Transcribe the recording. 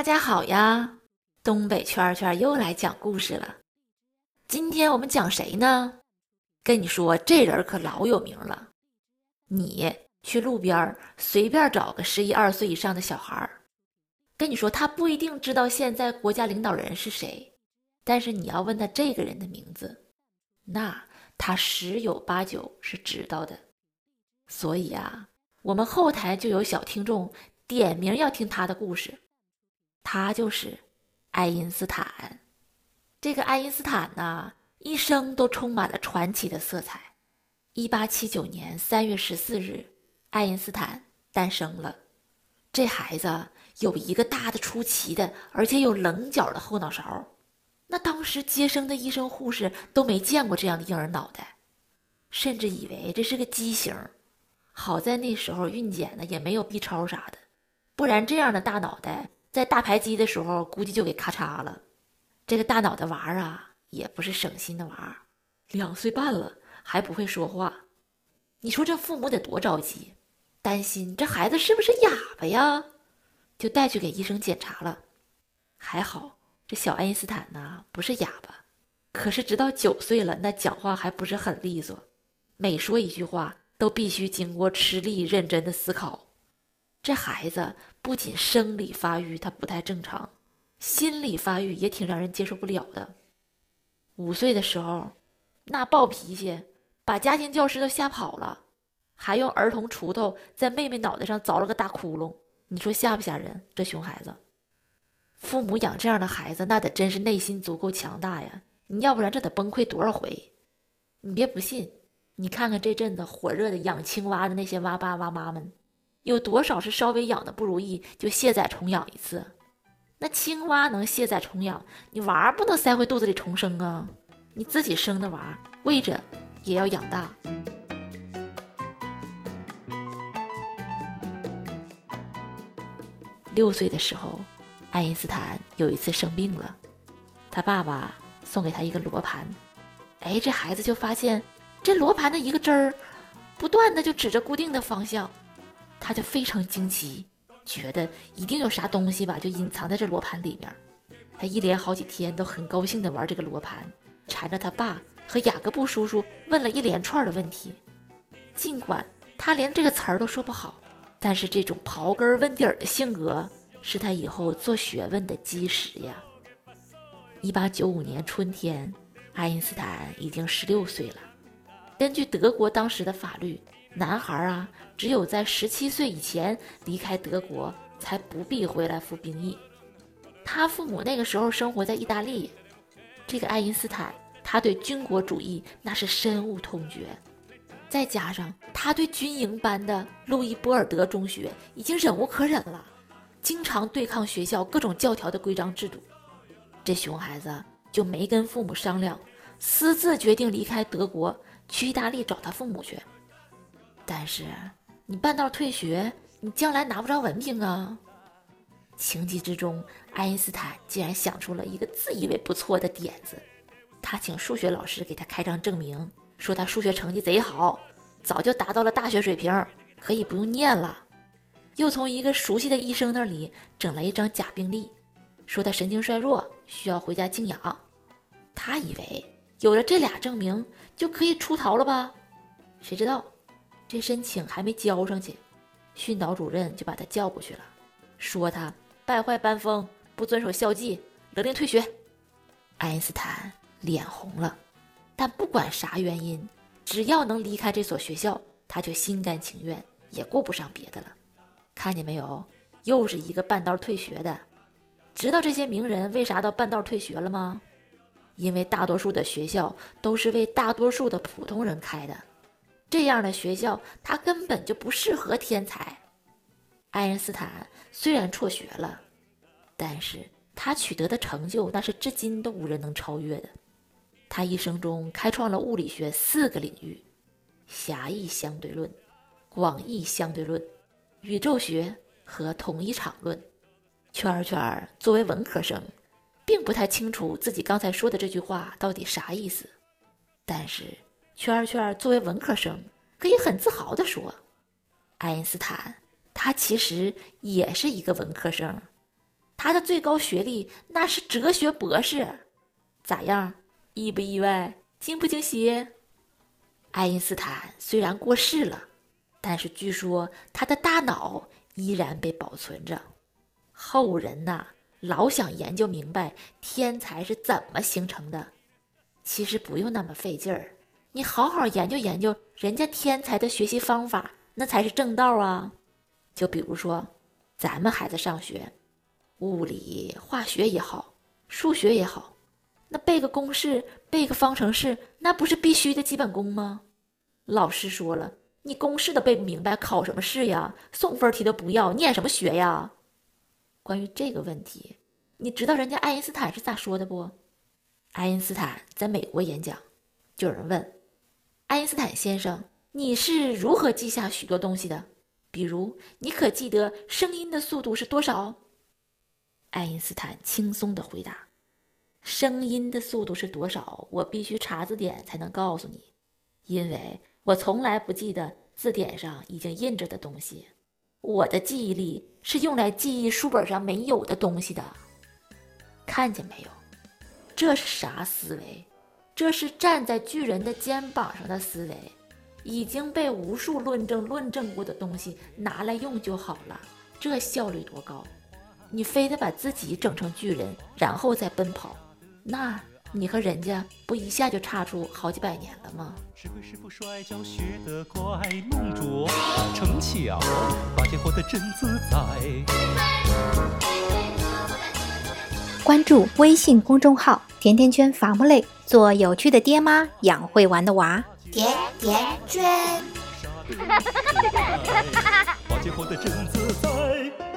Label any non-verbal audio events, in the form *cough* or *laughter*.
大家好呀，东北圈圈又来讲故事了。今天我们讲谁呢？跟你说，这人可老有名了。你去路边随便找个十一二岁以上的小孩儿，跟你说，他不一定知道现在国家领导人是谁，但是你要问他这个人的名字，那他十有八九是知道的。所以啊，我们后台就有小听众点名要听他的故事。他就是爱因斯坦。这个爱因斯坦呢，一生都充满了传奇的色彩。一八七九年三月十四日，爱因斯坦诞生了。这孩子有一个大的出奇的，而且有棱角的后脑勺。那当时接生的医生护士都没见过这样的婴儿脑袋，甚至以为这是个畸形。好在那时候孕检呢也没有 B 超啥的，不然这样的大脑袋。在大排畸的时候，估计就给咔嚓了。这个大脑的娃儿啊，也不是省心的娃儿，两岁半了还不会说话。你说这父母得多着急，担心这孩子是不是哑巴呀？就带去给医生检查了。还好这小爱因斯坦呢不是哑巴，可是直到九岁了，那讲话还不是很利索，每说一句话都必须经过吃力认真的思考。这孩子不仅生理发育他不太正常，心理发育也挺让人接受不了的。五岁的时候，那暴脾气，把家庭教师都吓跑了，还用儿童锄头在妹妹脑袋上凿了个大窟窿。你说吓不吓人？这熊孩子，父母养这样的孩子，那得真是内心足够强大呀！你要不然这得崩溃多少回？你别不信，你看看这阵子火热的养青蛙的那些蛙爸蛙妈们。有多少是稍微养的不如意就卸载重养一次？那青蛙能卸载重养，你娃不能塞回肚子里重生啊！你自己生的娃喂着也要养大。六岁的时候，爱因斯坦有一次生病了，他爸爸送给他一个罗盘，哎，这孩子就发现这罗盘的一个针儿不断的就指着固定的方向。他就非常惊奇，觉得一定有啥东西吧，就隐藏在这罗盘里面。他一连好几天都很高兴地玩这个罗盘，缠着他爸和雅各布叔叔问了一连串的问题。尽管他连这个词儿都说不好，但是这种刨根问底儿的性格是他以后做学问的基石呀。一八九五年春天，爱因斯坦已经十六岁了。根据德国当时的法律。男孩啊，只有在十七岁以前离开德国，才不必回来服兵役。他父母那个时候生活在意大利，这个爱因斯坦他对军国主义那是深恶痛绝，再加上他对军营般的路易波尔德中学已经忍无可忍了，经常对抗学校各种教条的规章制度，这熊孩子就没跟父母商量，私自决定离开德国去意大利找他父母去。但是你半道退学，你将来拿不着文凭啊！情急之中，爱因斯坦竟然想出了一个自以为不错的点子。他请数学老师给他开张证明，说他数学成绩贼好，早就达到了大学水平，可以不用念了。又从一个熟悉的医生那里整了一张假病历，说他神经衰弱，需要回家静养。他以为有了这俩证明就可以出逃了吧？谁知道？这申请还没交上去，训导主任就把他叫过去了，说他败坏班风，不遵守校纪，勒令退学。爱因斯坦脸红了，但不管啥原因，只要能离开这所学校，他就心甘情愿，也顾不上别的了。看见没有，又是一个半道退学的。知道这些名人为啥到半道退学了吗？因为大多数的学校都是为大多数的普通人开的。这样的学校，它根本就不适合天才。爱因斯坦虽然辍学了，但是他取得的成就那是至今都无人能超越的。他一生中开创了物理学四个领域：狭义相对论、广义相对论、宇宙学和统一场论。圈儿圈儿作为文科生，并不太清楚自己刚才说的这句话到底啥意思，但是。圈圈作为文科生，可以很自豪地说：“爱因斯坦，他其实也是一个文科生，他的最高学历那是哲学博士。咋样？意不意外？惊不惊喜？”爱因斯坦虽然过世了，但是据说他的大脑依然被保存着。后人呐，老想研究明白天才是怎么形成的，其实不用那么费劲儿。你好好研究研究人家天才的学习方法，那才是正道啊！就比如说，咱们孩子上学，物理、化学也好，数学也好，那背个公式、背个方程式，那不是必须的基本功吗？老师说了，你公式都背不明白，考什么试呀？送分题都不要，念什么学呀？关于这个问题，你知道人家爱因斯坦是咋说的不？爱因斯坦在美国演讲，就有人问。爱因斯坦先生，你是如何记下许多东西的？比如，你可记得声音的速度是多少？爱因斯坦轻松地回答：“声音的速度是多少？我必须查字典才能告诉你，因为我从来不记得字典上已经印着的东西。我的记忆力是用来记忆书本上没有的东西的。看见没有？这是啥思维？”这是站在巨人的肩膀上的思维，已经被无数论证论证过的东西拿来用就好了，这效率多高！你非得把自己整成巨人，然后再奔跑，那你和人家不一下就差出好几百年了吗？关注微信公众号“甜甜圈伐木累”。做有趣的爹妈，养会玩的娃，甜甜圈。*laughs* *laughs*